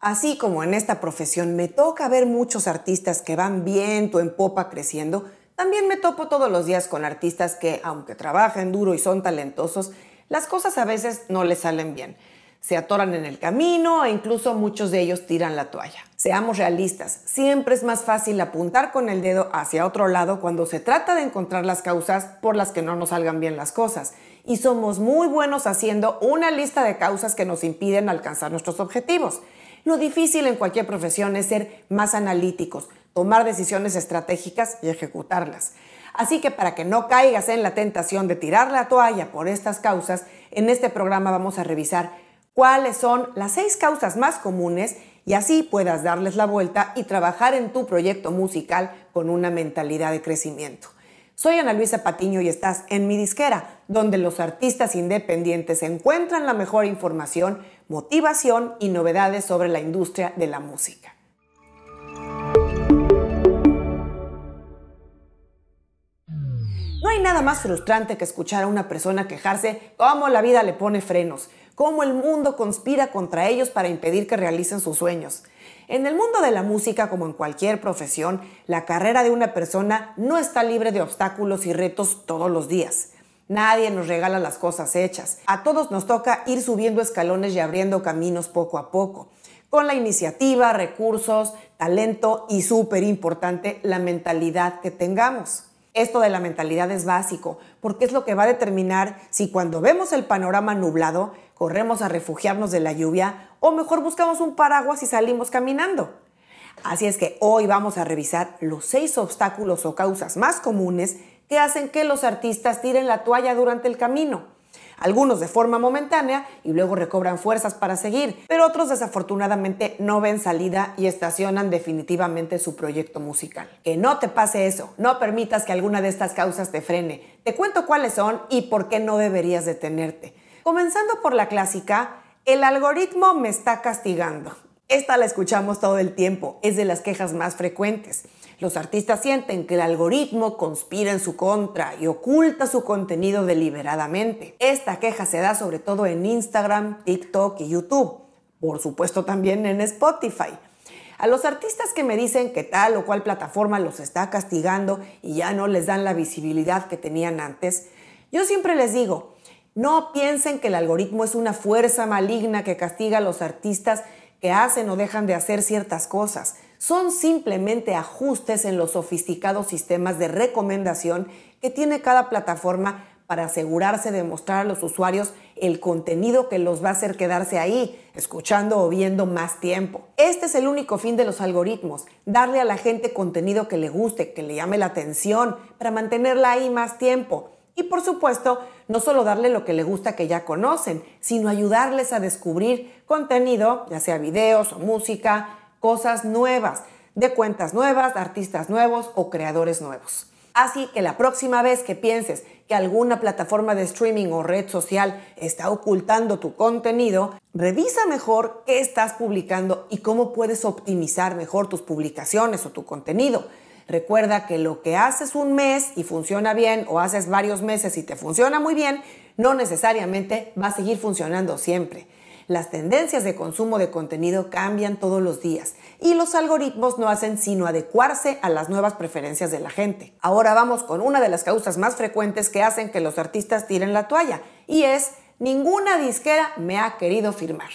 Así como en esta profesión me toca ver muchos artistas que van viento en popa creciendo, también me topo todos los días con artistas que, aunque trabajen duro y son talentosos, las cosas a veces no les salen bien. Se atoran en el camino e incluso muchos de ellos tiran la toalla. Seamos realistas, siempre es más fácil apuntar con el dedo hacia otro lado cuando se trata de encontrar las causas por las que no nos salgan bien las cosas. Y somos muy buenos haciendo una lista de causas que nos impiden alcanzar nuestros objetivos. Lo difícil en cualquier profesión es ser más analíticos, tomar decisiones estratégicas y ejecutarlas. Así que para que no caigas en la tentación de tirar la toalla por estas causas, en este programa vamos a revisar cuáles son las seis causas más comunes y así puedas darles la vuelta y trabajar en tu proyecto musical con una mentalidad de crecimiento. Soy Ana Luisa Patiño y estás en mi disquera, donde los artistas independientes encuentran la mejor información, motivación y novedades sobre la industria de la música. No hay nada más frustrante que escuchar a una persona quejarse cómo la vida le pone frenos, cómo el mundo conspira contra ellos para impedir que realicen sus sueños. En el mundo de la música, como en cualquier profesión, la carrera de una persona no está libre de obstáculos y retos todos los días. Nadie nos regala las cosas hechas. A todos nos toca ir subiendo escalones y abriendo caminos poco a poco, con la iniciativa, recursos, talento y, súper importante, la mentalidad que tengamos. Esto de la mentalidad es básico, porque es lo que va a determinar si cuando vemos el panorama nublado, corremos a refugiarnos de la lluvia o mejor buscamos un paraguas y salimos caminando. Así es que hoy vamos a revisar los seis obstáculos o causas más comunes que hacen que los artistas tiren la toalla durante el camino algunos de forma momentánea y luego recobran fuerzas para seguir, pero otros desafortunadamente no ven salida y estacionan definitivamente su proyecto musical. Que no te pase eso, no permitas que alguna de estas causas te frene. Te cuento cuáles son y por qué no deberías detenerte. Comenzando por la clásica, el algoritmo me está castigando. Esta la escuchamos todo el tiempo, es de las quejas más frecuentes. Los artistas sienten que el algoritmo conspira en su contra y oculta su contenido deliberadamente. Esta queja se da sobre todo en Instagram, TikTok y YouTube. Por supuesto también en Spotify. A los artistas que me dicen que tal o cual plataforma los está castigando y ya no les dan la visibilidad que tenían antes, yo siempre les digo, no piensen que el algoritmo es una fuerza maligna que castiga a los artistas que hacen o dejan de hacer ciertas cosas son simplemente ajustes en los sofisticados sistemas de recomendación que tiene cada plataforma para asegurarse de mostrar a los usuarios el contenido que los va a hacer quedarse ahí, escuchando o viendo más tiempo. Este es el único fin de los algoritmos, darle a la gente contenido que le guste, que le llame la atención, para mantenerla ahí más tiempo. Y por supuesto, no solo darle lo que le gusta que ya conocen, sino ayudarles a descubrir contenido, ya sea videos o música, cosas nuevas, de cuentas nuevas, artistas nuevos o creadores nuevos. Así que la próxima vez que pienses que alguna plataforma de streaming o red social está ocultando tu contenido, revisa mejor qué estás publicando y cómo puedes optimizar mejor tus publicaciones o tu contenido. Recuerda que lo que haces un mes y funciona bien o haces varios meses y te funciona muy bien, no necesariamente va a seguir funcionando siempre. Las tendencias de consumo de contenido cambian todos los días y los algoritmos no hacen sino adecuarse a las nuevas preferencias de la gente. Ahora vamos con una de las causas más frecuentes que hacen que los artistas tiren la toalla y es ninguna disquera me ha querido firmar.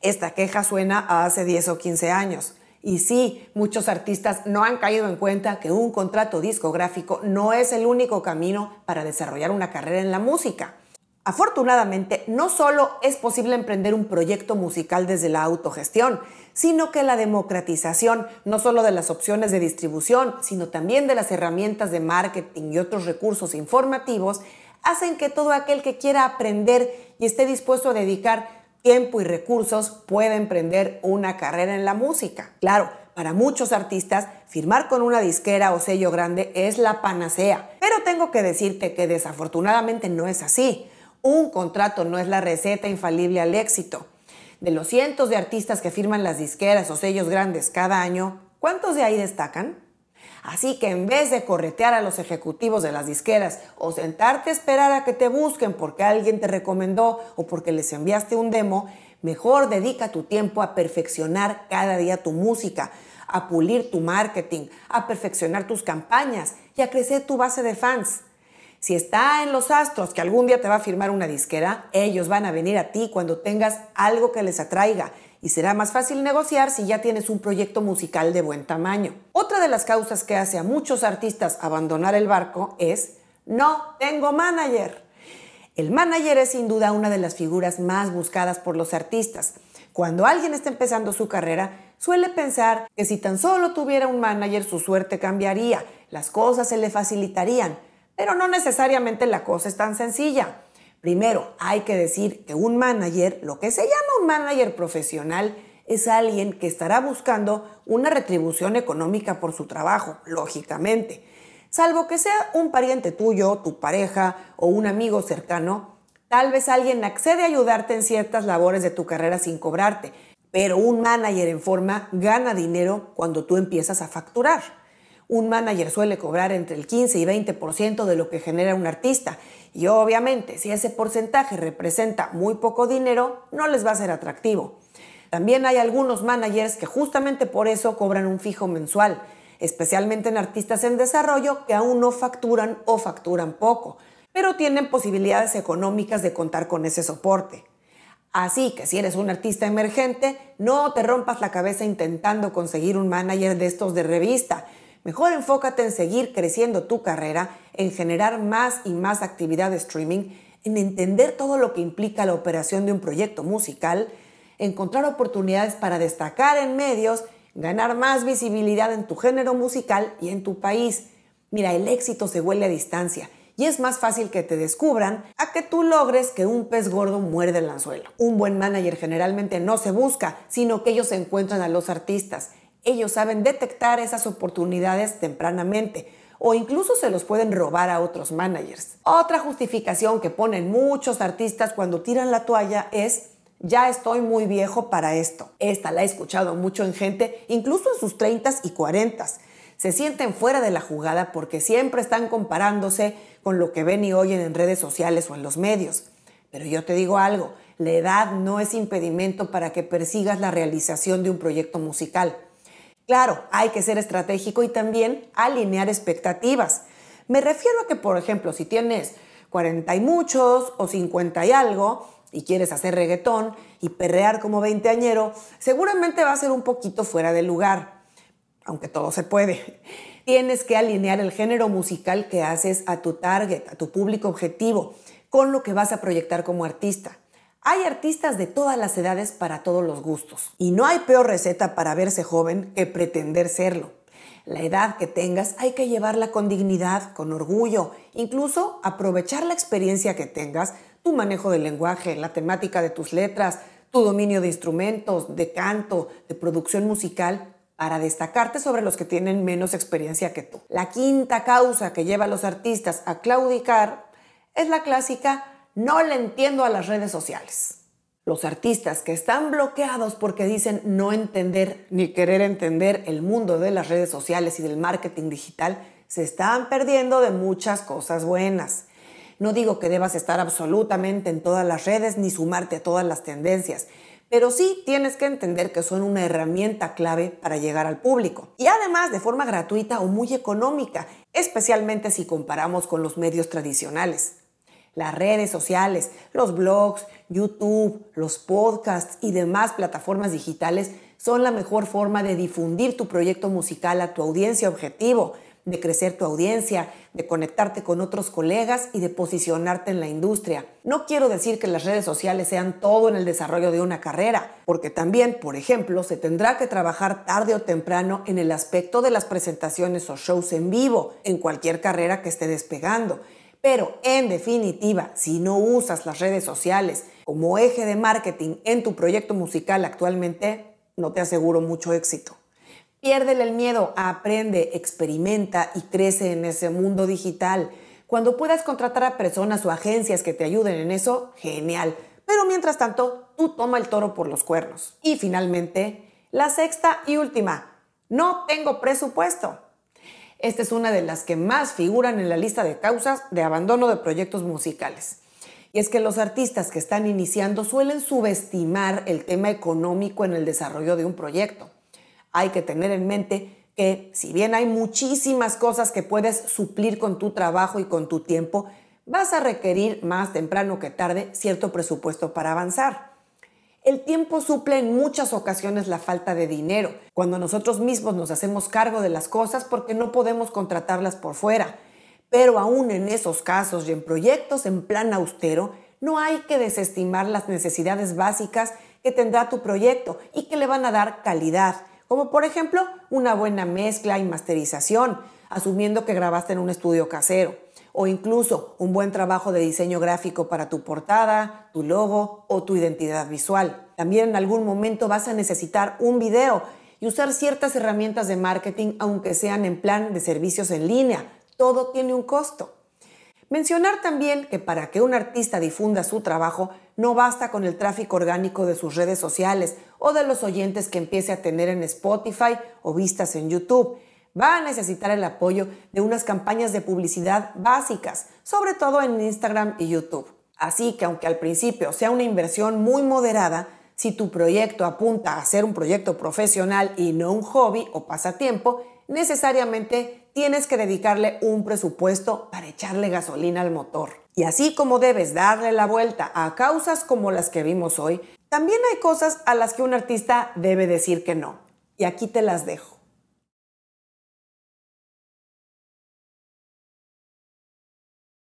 Esta queja suena a hace 10 o 15 años. Y sí, muchos artistas no han caído en cuenta que un contrato discográfico no es el único camino para desarrollar una carrera en la música. Afortunadamente, no solo es posible emprender un proyecto musical desde la autogestión, sino que la democratización, no solo de las opciones de distribución, sino también de las herramientas de marketing y otros recursos informativos, hacen que todo aquel que quiera aprender y esté dispuesto a dedicar tiempo y recursos pueda emprender una carrera en la música. Claro, para muchos artistas, firmar con una disquera o sello grande es la panacea, pero tengo que decirte que desafortunadamente no es así. Un contrato no es la receta infalible al éxito. De los cientos de artistas que firman las disqueras o sellos grandes cada año, ¿cuántos de ahí destacan? Así que en vez de corretear a los ejecutivos de las disqueras o sentarte a esperar a que te busquen porque alguien te recomendó o porque les enviaste un demo, Mejor dedica tu tiempo a perfeccionar cada día tu música, a pulir tu marketing, a perfeccionar tus campañas y a crecer tu base de fans. Si está en los astros que algún día te va a firmar una disquera, ellos van a venir a ti cuando tengas algo que les atraiga y será más fácil negociar si ya tienes un proyecto musical de buen tamaño. Otra de las causas que hace a muchos artistas abandonar el barco es no tengo manager. El manager es sin duda una de las figuras más buscadas por los artistas. Cuando alguien está empezando su carrera, suele pensar que si tan solo tuviera un manager su suerte cambiaría, las cosas se le facilitarían. Pero no necesariamente la cosa es tan sencilla. Primero, hay que decir que un manager, lo que se llama un manager profesional, es alguien que estará buscando una retribución económica por su trabajo, lógicamente. Salvo que sea un pariente tuyo, tu pareja o un amigo cercano, tal vez alguien accede a ayudarte en ciertas labores de tu carrera sin cobrarte, pero un manager en forma gana dinero cuando tú empiezas a facturar. Un manager suele cobrar entre el 15 y 20% de lo que genera un artista. Y obviamente, si ese porcentaje representa muy poco dinero, no les va a ser atractivo. También hay algunos managers que justamente por eso cobran un fijo mensual, especialmente en artistas en desarrollo que aún no facturan o facturan poco, pero tienen posibilidades económicas de contar con ese soporte. Así que si eres un artista emergente, no te rompas la cabeza intentando conseguir un manager de estos de revista Mejor enfócate en seguir creciendo tu carrera, en generar más y más actividad de streaming, en entender todo lo que implica la operación de un proyecto musical, encontrar oportunidades para destacar en medios, ganar más visibilidad en tu género musical y en tu país. Mira, el éxito se huele a distancia y es más fácil que te descubran a que tú logres que un pez gordo muerde el anzuelo. Un buen manager generalmente no se busca, sino que ellos encuentran a los artistas ellos saben detectar esas oportunidades tempranamente o incluso se los pueden robar a otros managers. Otra justificación que ponen muchos artistas cuando tiran la toalla es ya estoy muy viejo para esto. Esta la he escuchado mucho en gente, incluso en sus 30s y 40s. Se sienten fuera de la jugada porque siempre están comparándose con lo que ven y oyen en redes sociales o en los medios. Pero yo te digo algo, la edad no es impedimento para que persigas la realización de un proyecto musical. Claro, hay que ser estratégico y también alinear expectativas. Me refiero a que, por ejemplo, si tienes 40 y muchos o 50 y algo y quieres hacer reggaetón y perrear como veinteañero, seguramente va a ser un poquito fuera de lugar, aunque todo se puede. Tienes que alinear el género musical que haces a tu target, a tu público objetivo, con lo que vas a proyectar como artista. Hay artistas de todas las edades para todos los gustos. Y no hay peor receta para verse joven que pretender serlo. La edad que tengas hay que llevarla con dignidad, con orgullo, incluso aprovechar la experiencia que tengas, tu manejo del lenguaje, la temática de tus letras, tu dominio de instrumentos, de canto, de producción musical, para destacarte sobre los que tienen menos experiencia que tú. La quinta causa que lleva a los artistas a claudicar es la clásica no le entiendo a las redes sociales. Los artistas que están bloqueados porque dicen no entender ni querer entender el mundo de las redes sociales y del marketing digital se están perdiendo de muchas cosas buenas. No digo que debas estar absolutamente en todas las redes ni sumarte a todas las tendencias, pero sí tienes que entender que son una herramienta clave para llegar al público. Y además de forma gratuita o muy económica, especialmente si comparamos con los medios tradicionales. Las redes sociales, los blogs, YouTube, los podcasts y demás plataformas digitales son la mejor forma de difundir tu proyecto musical a tu audiencia objetivo, de crecer tu audiencia, de conectarte con otros colegas y de posicionarte en la industria. No quiero decir que las redes sociales sean todo en el desarrollo de una carrera, porque también, por ejemplo, se tendrá que trabajar tarde o temprano en el aspecto de las presentaciones o shows en vivo en cualquier carrera que esté despegando. Pero en definitiva, si no usas las redes sociales como eje de marketing en tu proyecto musical actualmente, no te aseguro mucho éxito. Piérdele el miedo, aprende, experimenta y crece en ese mundo digital. Cuando puedas contratar a personas o agencias que te ayuden en eso, genial. Pero mientras tanto, tú toma el toro por los cuernos. Y finalmente, la sexta y última, no tengo presupuesto. Esta es una de las que más figuran en la lista de causas de abandono de proyectos musicales. Y es que los artistas que están iniciando suelen subestimar el tema económico en el desarrollo de un proyecto. Hay que tener en mente que si bien hay muchísimas cosas que puedes suplir con tu trabajo y con tu tiempo, vas a requerir más temprano que tarde cierto presupuesto para avanzar. El tiempo suple en muchas ocasiones la falta de dinero, cuando nosotros mismos nos hacemos cargo de las cosas porque no podemos contratarlas por fuera. Pero aún en esos casos y en proyectos en plan austero, no hay que desestimar las necesidades básicas que tendrá tu proyecto y que le van a dar calidad, como por ejemplo una buena mezcla y masterización, asumiendo que grabaste en un estudio casero o incluso un buen trabajo de diseño gráfico para tu portada, tu logo o tu identidad visual. También en algún momento vas a necesitar un video y usar ciertas herramientas de marketing aunque sean en plan de servicios en línea. Todo tiene un costo. Mencionar también que para que un artista difunda su trabajo no basta con el tráfico orgánico de sus redes sociales o de los oyentes que empiece a tener en Spotify o vistas en YouTube va a necesitar el apoyo de unas campañas de publicidad básicas, sobre todo en Instagram y YouTube. Así que aunque al principio sea una inversión muy moderada, si tu proyecto apunta a ser un proyecto profesional y no un hobby o pasatiempo, necesariamente tienes que dedicarle un presupuesto para echarle gasolina al motor. Y así como debes darle la vuelta a causas como las que vimos hoy, también hay cosas a las que un artista debe decir que no. Y aquí te las dejo.